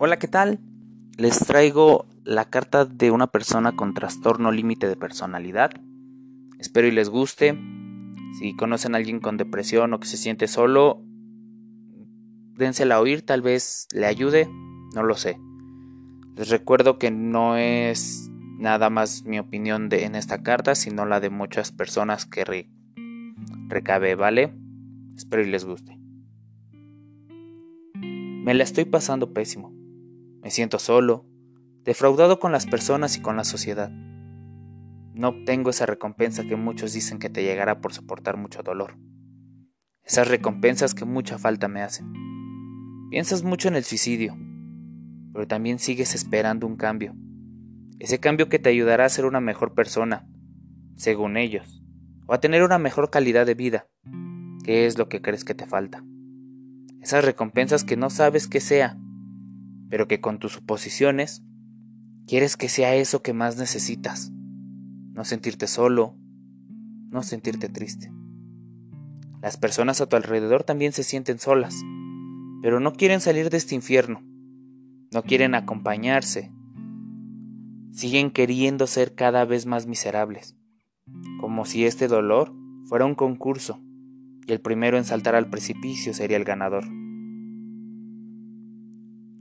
Hola, ¿qué tal? Les traigo la carta de una persona con trastorno límite de personalidad. Espero y les guste. Si conocen a alguien con depresión o que se siente solo, dénsela a oír, tal vez le ayude, no lo sé. Les recuerdo que no es nada más mi opinión en esta carta, sino la de muchas personas que recabe, ¿vale? Espero y les guste. Me la estoy pasando pésimo. Me siento solo, defraudado con las personas y con la sociedad. No obtengo esa recompensa que muchos dicen que te llegará por soportar mucho dolor. Esas recompensas que mucha falta me hacen. Piensas mucho en el suicidio, pero también sigues esperando un cambio. Ese cambio que te ayudará a ser una mejor persona, según ellos, o a tener una mejor calidad de vida. ¿Qué es lo que crees que te falta? Esas recompensas que no sabes que sea, pero que con tus suposiciones quieres que sea eso que más necesitas. No sentirte solo, no sentirte triste. Las personas a tu alrededor también se sienten solas, pero no quieren salir de este infierno, no quieren acompañarse, siguen queriendo ser cada vez más miserables, como si este dolor fuera un concurso y el primero en saltar al precipicio sería el ganador.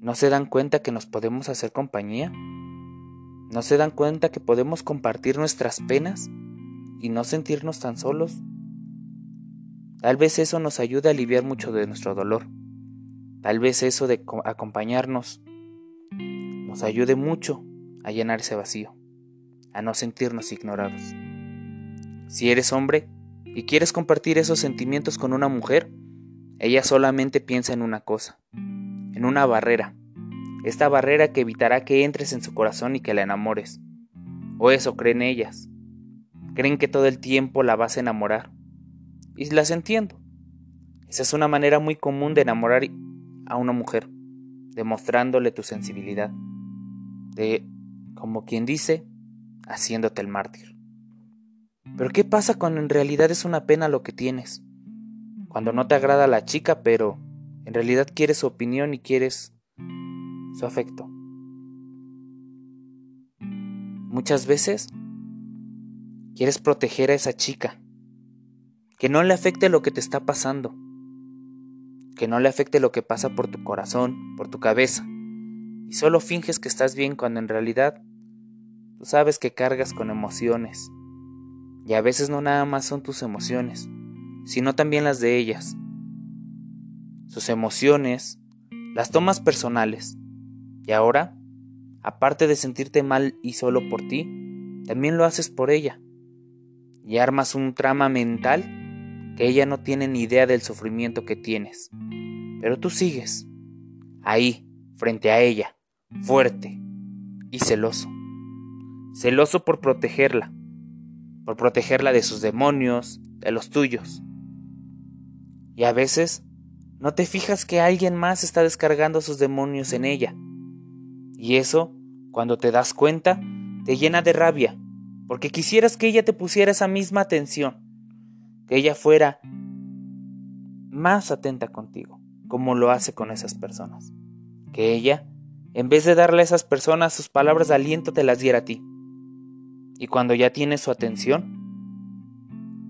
¿No se dan cuenta que nos podemos hacer compañía? ¿No se dan cuenta que podemos compartir nuestras penas y no sentirnos tan solos? Tal vez eso nos ayude a aliviar mucho de nuestro dolor. Tal vez eso de acompañarnos nos ayude mucho a llenar ese vacío, a no sentirnos ignorados. Si eres hombre y quieres compartir esos sentimientos con una mujer, ella solamente piensa en una cosa, en una barrera, esta barrera que evitará que entres en su corazón y que la enamores. O eso creen ellas. Creen que todo el tiempo la vas a enamorar. Y las entiendo. Esa es una manera muy común de enamorar a una mujer, demostrándole tu sensibilidad. De, como quien dice, haciéndote el mártir. Pero ¿qué pasa cuando en realidad es una pena lo que tienes? Cuando no te agrada la chica, pero en realidad quieres su opinión y quieres su afecto. Muchas veces quieres proteger a esa chica, que no le afecte lo que te está pasando, que no le afecte lo que pasa por tu corazón, por tu cabeza, y solo finges que estás bien cuando en realidad tú sabes que cargas con emociones, y a veces no nada más son tus emociones, sino también las de ellas. Sus emociones las tomas personales y ahora, aparte de sentirte mal y solo por ti, también lo haces por ella. Y armas un trama mental que ella no tiene ni idea del sufrimiento que tienes. Pero tú sigues, ahí, frente a ella, fuerte y celoso. Celoso por protegerla, por protegerla de sus demonios, de los tuyos. Y a veces no te fijas que alguien más está descargando sus demonios en ella y eso, cuando te das cuenta, te llena de rabia, porque quisieras que ella te pusiera esa misma atención, que ella fuera más atenta contigo, como lo hace con esas personas. Que ella, en vez de darle a esas personas sus palabras de aliento, te las diera a ti. Y cuando ya tienes su atención,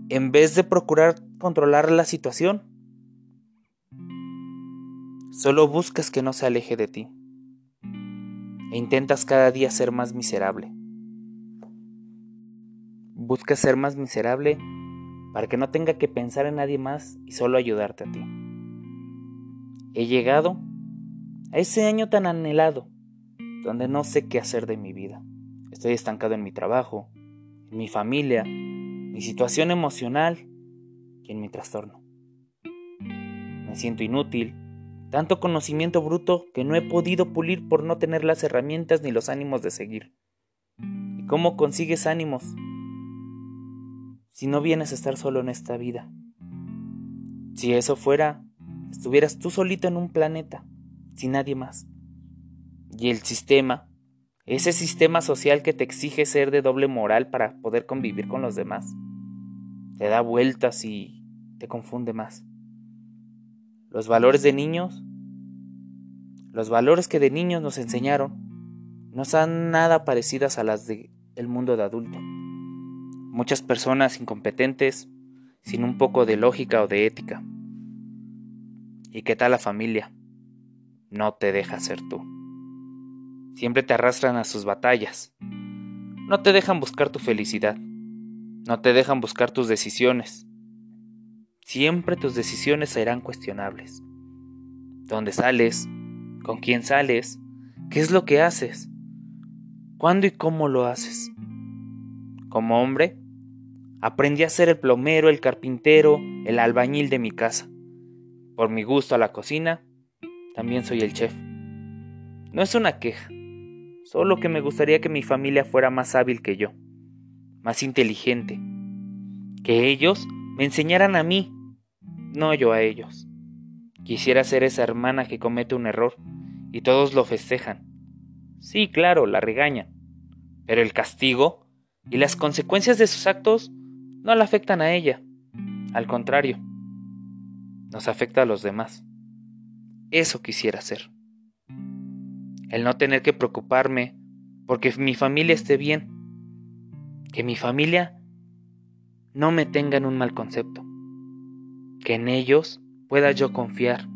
en vez de procurar controlar la situación, solo buscas que no se aleje de ti e intentas cada día ser más miserable. Buscas ser más miserable para que no tenga que pensar en nadie más y solo ayudarte a ti. He llegado a ese año tan anhelado, donde no sé qué hacer de mi vida. Estoy estancado en mi trabajo, en mi familia, mi situación emocional y en mi trastorno. Me siento inútil, tanto conocimiento bruto que no he podido pulir por no tener las herramientas ni los ánimos de seguir. ¿Y cómo consigues ánimos si no vienes a estar solo en esta vida? Si eso fuera, estuvieras tú solito en un planeta, sin nadie más. Y el sistema, ese sistema social que te exige ser de doble moral para poder convivir con los demás, te da vueltas y te confunde más. Los valores de niños los valores que de niños nos enseñaron no son nada parecidas a las del mundo de adulto. Muchas personas incompetentes, sin un poco de lógica o de ética. ¿Y qué tal la familia? No te deja ser tú. Siempre te arrastran a sus batallas. No te dejan buscar tu felicidad. No te dejan buscar tus decisiones. Siempre tus decisiones serán cuestionables. ¿Dónde sales? ¿Con quién sales? ¿Qué es lo que haces? ¿Cuándo y cómo lo haces? Como hombre, aprendí a ser el plomero, el carpintero, el albañil de mi casa. Por mi gusto a la cocina, también soy el chef. No es una queja, solo que me gustaría que mi familia fuera más hábil que yo, más inteligente, que ellos me enseñaran a mí, no yo a ellos. Quisiera ser esa hermana que comete un error y todos lo festejan. Sí, claro, la regañan, pero el castigo y las consecuencias de sus actos no la afectan a ella. Al contrario, nos afecta a los demás. Eso quisiera ser el no tener que preocuparme porque mi familia esté bien, que mi familia no me tenga en un mal concepto, que en ellos pueda yo confiar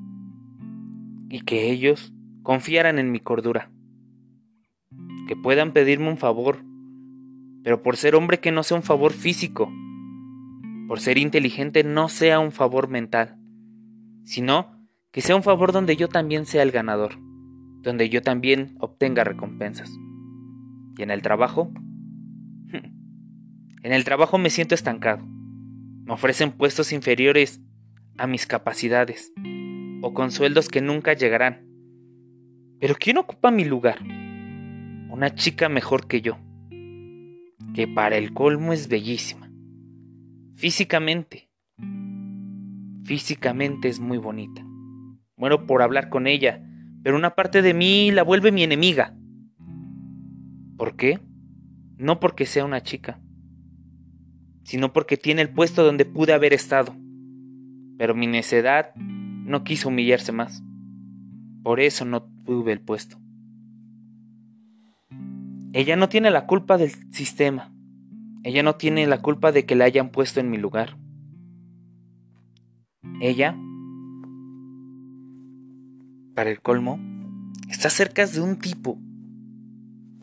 y que ellos confiaran en mi cordura, que puedan pedirme un favor, pero por ser hombre que no sea un favor físico, por ser inteligente no sea un favor mental, sino que sea un favor donde yo también sea el ganador donde yo también obtenga recompensas. ¿Y en el trabajo? En el trabajo me siento estancado. Me ofrecen puestos inferiores a mis capacidades o con sueldos que nunca llegarán. Pero ¿quién ocupa mi lugar? Una chica mejor que yo, que para el colmo es bellísima. Físicamente, físicamente es muy bonita. Muero por hablar con ella pero una parte de mí la vuelve mi enemiga. ¿Por qué? No porque sea una chica, sino porque tiene el puesto donde pude haber estado. Pero mi necedad no quiso humillarse más. Por eso no tuve el puesto. Ella no tiene la culpa del sistema. Ella no tiene la culpa de que la hayan puesto en mi lugar. Ella para el colmo, está cerca de un tipo,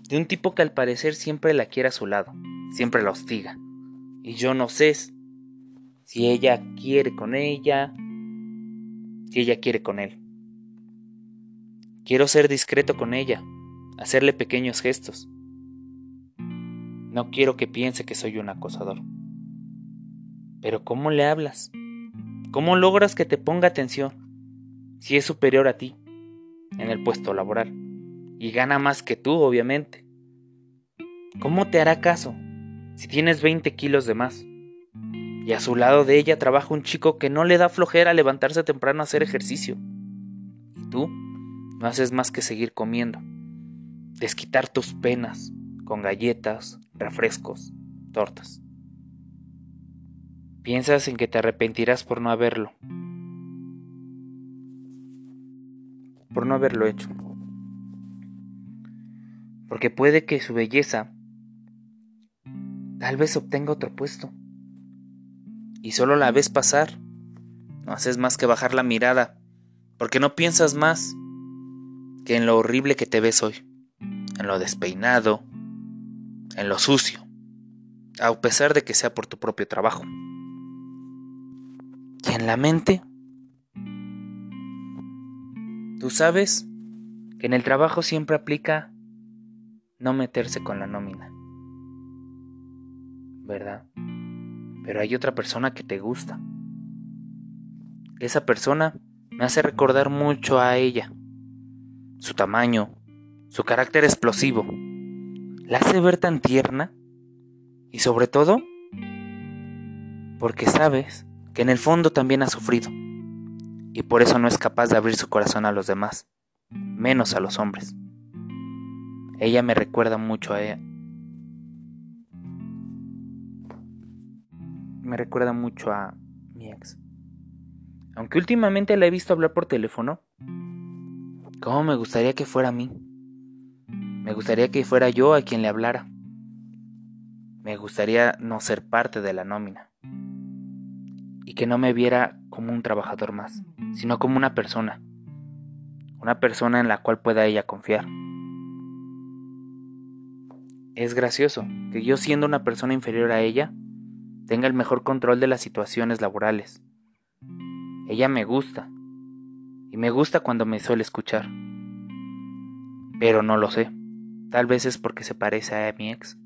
de un tipo que al parecer siempre la quiere a su lado, siempre la hostiga. Y yo no sé si ella quiere con ella, si ella quiere con él. Quiero ser discreto con ella, hacerle pequeños gestos. No quiero que piense que soy un acosador. Pero ¿cómo le hablas? ¿Cómo logras que te ponga atención? si es superior a ti en el puesto laboral y gana más que tú, obviamente. ¿Cómo te hará caso si tienes 20 kilos de más? Y a su lado de ella trabaja un chico que no le da flojera levantarse temprano a hacer ejercicio. Y tú no haces más que seguir comiendo, desquitar tus penas con galletas, refrescos, tortas. Piensas en que te arrepentirás por no haberlo, por no haberlo hecho. Porque puede que su belleza tal vez obtenga otro puesto. Y solo la ves pasar. No haces más que bajar la mirada, porque no piensas más que en lo horrible que te ves hoy, en lo despeinado, en lo sucio, a pesar de que sea por tu propio trabajo. Y en la mente Tú sabes que en el trabajo siempre aplica no meterse con la nómina. ¿Verdad? Pero hay otra persona que te gusta. Esa persona me hace recordar mucho a ella. Su tamaño, su carácter explosivo. La hace ver tan tierna. Y sobre todo, porque sabes que en el fondo también ha sufrido y por eso no es capaz de abrir su corazón a los demás, menos a los hombres. Ella me recuerda mucho a ella. Me recuerda mucho a mi ex. Aunque últimamente la he visto hablar por teléfono, ¿Cómo me gustaría que fuera a mí? Me gustaría que fuera yo a quien le hablara. Me gustaría no ser parte de la nómina. Y que no me viera como un trabajador más, sino como una persona. Una persona en la cual pueda ella confiar. Es gracioso que yo siendo una persona inferior a ella, tenga el mejor control de las situaciones laborales. Ella me gusta, y me gusta cuando me suele escuchar. Pero no lo sé, tal vez es porque se parece a mi ex.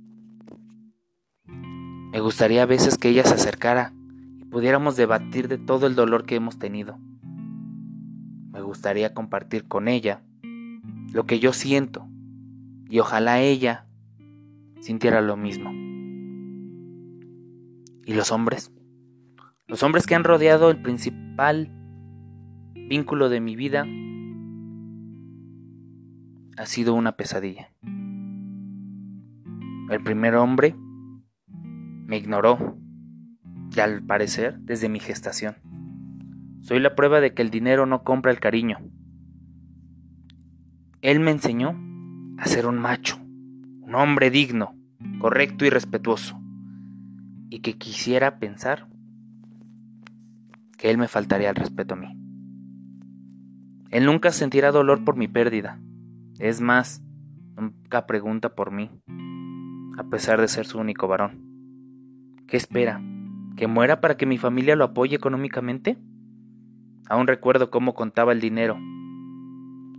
Me gustaría a veces que ella se acercara y pudiéramos debatir de todo el dolor que hemos tenido. Me gustaría compartir con ella lo que yo siento y ojalá ella sintiera lo mismo. ¿Y los hombres? Los hombres que han rodeado el principal vínculo de mi vida ha sido una pesadilla. El primer hombre me ignoró y al parecer desde mi gestación. Soy la prueba de que el dinero no compra el cariño. Él me enseñó a ser un macho, un hombre digno, correcto y respetuoso, y que quisiera pensar que él me faltaría el respeto a mí. Él nunca sentirá dolor por mi pérdida. Es más, nunca pregunta por mí, a pesar de ser su único varón. ¿Qué espera? ¿Que muera para que mi familia lo apoye económicamente? Aún recuerdo cómo contaba el dinero,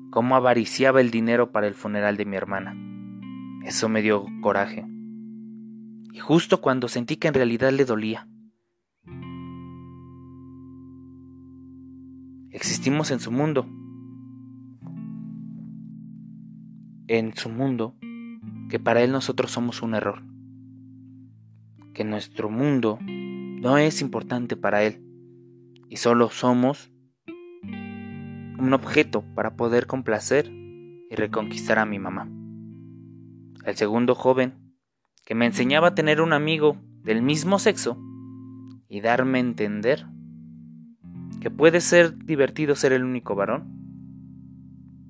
cómo avariciaba el dinero para el funeral de mi hermana. Eso me dio coraje. Y justo cuando sentí que en realidad le dolía. Existimos en su mundo. En su mundo, que para él nosotros somos un error. Que nuestro mundo no es importante para él. Y solo somos un objeto para poder complacer y reconquistar a mi mamá. El segundo joven que me enseñaba a tener un amigo del mismo sexo y darme a entender que puede ser divertido ser el único varón,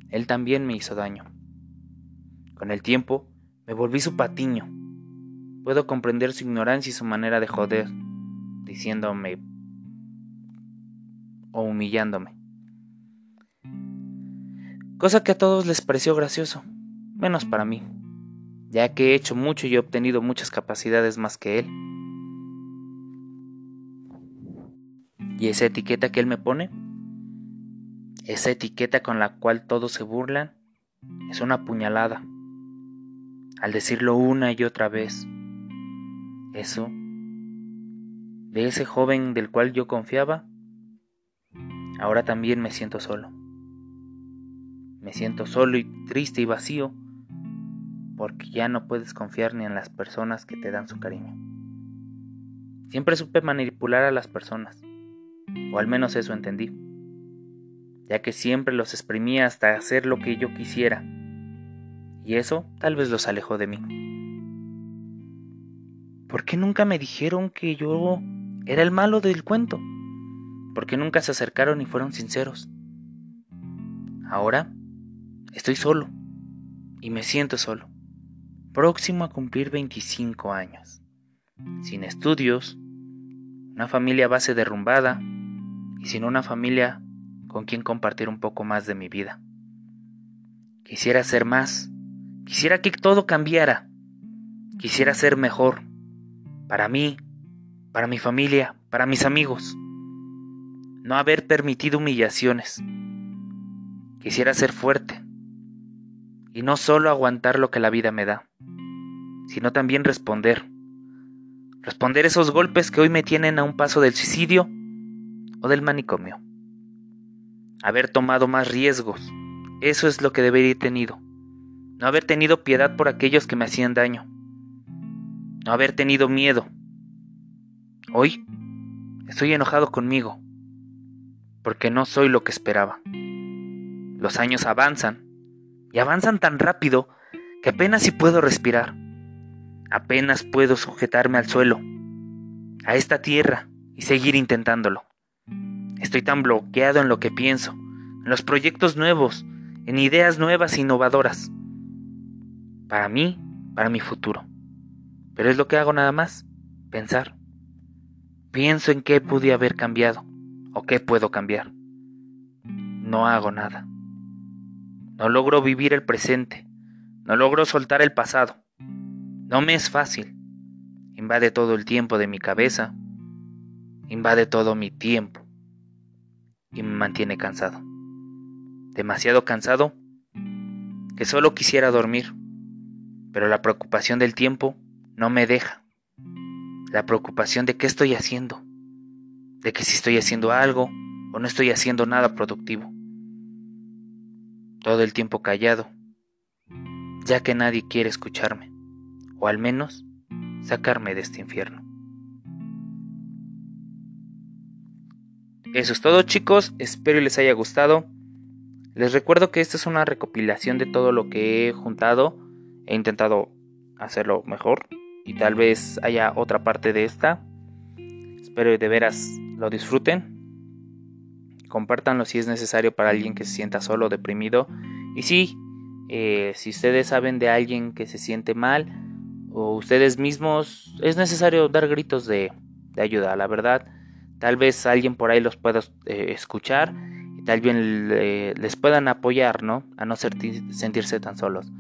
él también me hizo daño. Con el tiempo me volví su patiño. Puedo comprender su ignorancia y su manera de joder, diciéndome o humillándome. Cosa que a todos les pareció gracioso, menos para mí ya que he hecho mucho y he obtenido muchas capacidades más que él. ¿Y esa etiqueta que él me pone? Esa etiqueta con la cual todos se burlan es una puñalada. Al decirlo una y otra vez, eso, de ese joven del cual yo confiaba, ahora también me siento solo. Me siento solo y triste y vacío porque ya no puedes confiar ni en las personas que te dan su cariño. Siempre supe manipular a las personas, o al menos eso entendí, ya que siempre los exprimía hasta hacer lo que yo quisiera, y eso tal vez los alejó de mí. ¿Por qué nunca me dijeron que yo era el malo del cuento? ¿Por qué nunca se acercaron y fueron sinceros? Ahora estoy solo y me siento solo próximo a cumplir 25 años, sin estudios, una familia base derrumbada y sin una familia con quien compartir un poco más de mi vida. Quisiera ser más, quisiera que todo cambiara, quisiera ser mejor, para mí, para mi familia, para mis amigos, no haber permitido humillaciones, quisiera ser fuerte y no solo aguantar lo que la vida me da sino también responder. Responder esos golpes que hoy me tienen a un paso del suicidio o del manicomio. Haber tomado más riesgos, eso es lo que debería haber tenido. No haber tenido piedad por aquellos que me hacían daño. No haber tenido miedo. Hoy estoy enojado conmigo, porque no soy lo que esperaba. Los años avanzan, y avanzan tan rápido que apenas si puedo respirar. Apenas puedo sujetarme al suelo, a esta tierra, y seguir intentándolo. Estoy tan bloqueado en lo que pienso, en los proyectos nuevos, en ideas nuevas e innovadoras. Para mí, para mi futuro. Pero es lo que hago nada más, pensar. Pienso en qué pude haber cambiado o qué puedo cambiar. No hago nada. No logro vivir el presente. No logro soltar el pasado. No me es fácil. Invade todo el tiempo de mi cabeza. Invade todo mi tiempo. Y me mantiene cansado. Demasiado cansado que solo quisiera dormir. Pero la preocupación del tiempo no me deja. La preocupación de qué estoy haciendo. De que si estoy haciendo algo o no estoy haciendo nada productivo. Todo el tiempo callado, ya que nadie quiere escucharme, o al menos sacarme de este infierno. Eso es todo chicos, espero les haya gustado. Les recuerdo que esta es una recopilación de todo lo que he juntado. He intentado hacerlo mejor y tal vez haya otra parte de esta. Espero de veras lo disfruten. Compártanlo si es necesario para alguien que se sienta solo, deprimido. Y sí, eh, si ustedes saben de alguien que se siente mal o ustedes mismos, es necesario dar gritos de, ayuda, la verdad. Tal vez alguien por ahí los pueda eh, escuchar y tal vez les puedan apoyar, ¿no? A no sentirse tan solos.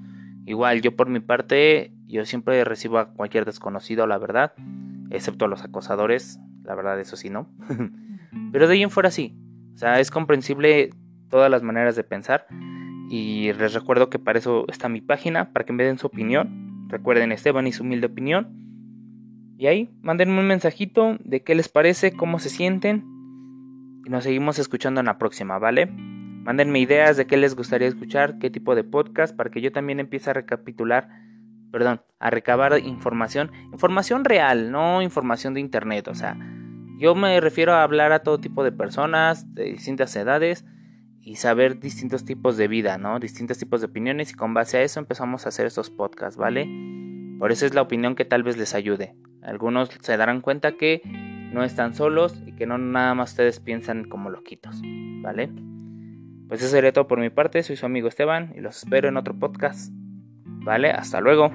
Igual, yo por mi parte, yo siempre recibo a cualquier desconocido, la verdad, excepto a los acosadores, la verdad, eso sí, ¿no? Pero de ahí en fuera sí. O sea, es comprensible todas las maneras de pensar. Y les recuerdo que para eso está mi página, para que me den su opinión. Recuerden Esteban y su humilde opinión. Y ahí, mándenme un mensajito de qué les parece, cómo se sienten. Y nos seguimos escuchando en la próxima, ¿vale? Mándenme ideas de qué les gustaría escuchar, qué tipo de podcast, para que yo también empiece a recapitular, perdón, a recabar información, información real, no información de internet, o sea, yo me refiero a hablar a todo tipo de personas, de distintas edades y saber distintos tipos de vida, ¿no? Distintos tipos de opiniones y con base a eso empezamos a hacer estos podcasts, ¿vale? Por eso es la opinión que tal vez les ayude. Algunos se darán cuenta que no están solos y que no nada más ustedes piensan como loquitos, ¿vale? Pues eso sería todo por mi parte, soy su amigo Esteban y los espero en otro podcast, ¿vale? Hasta luego.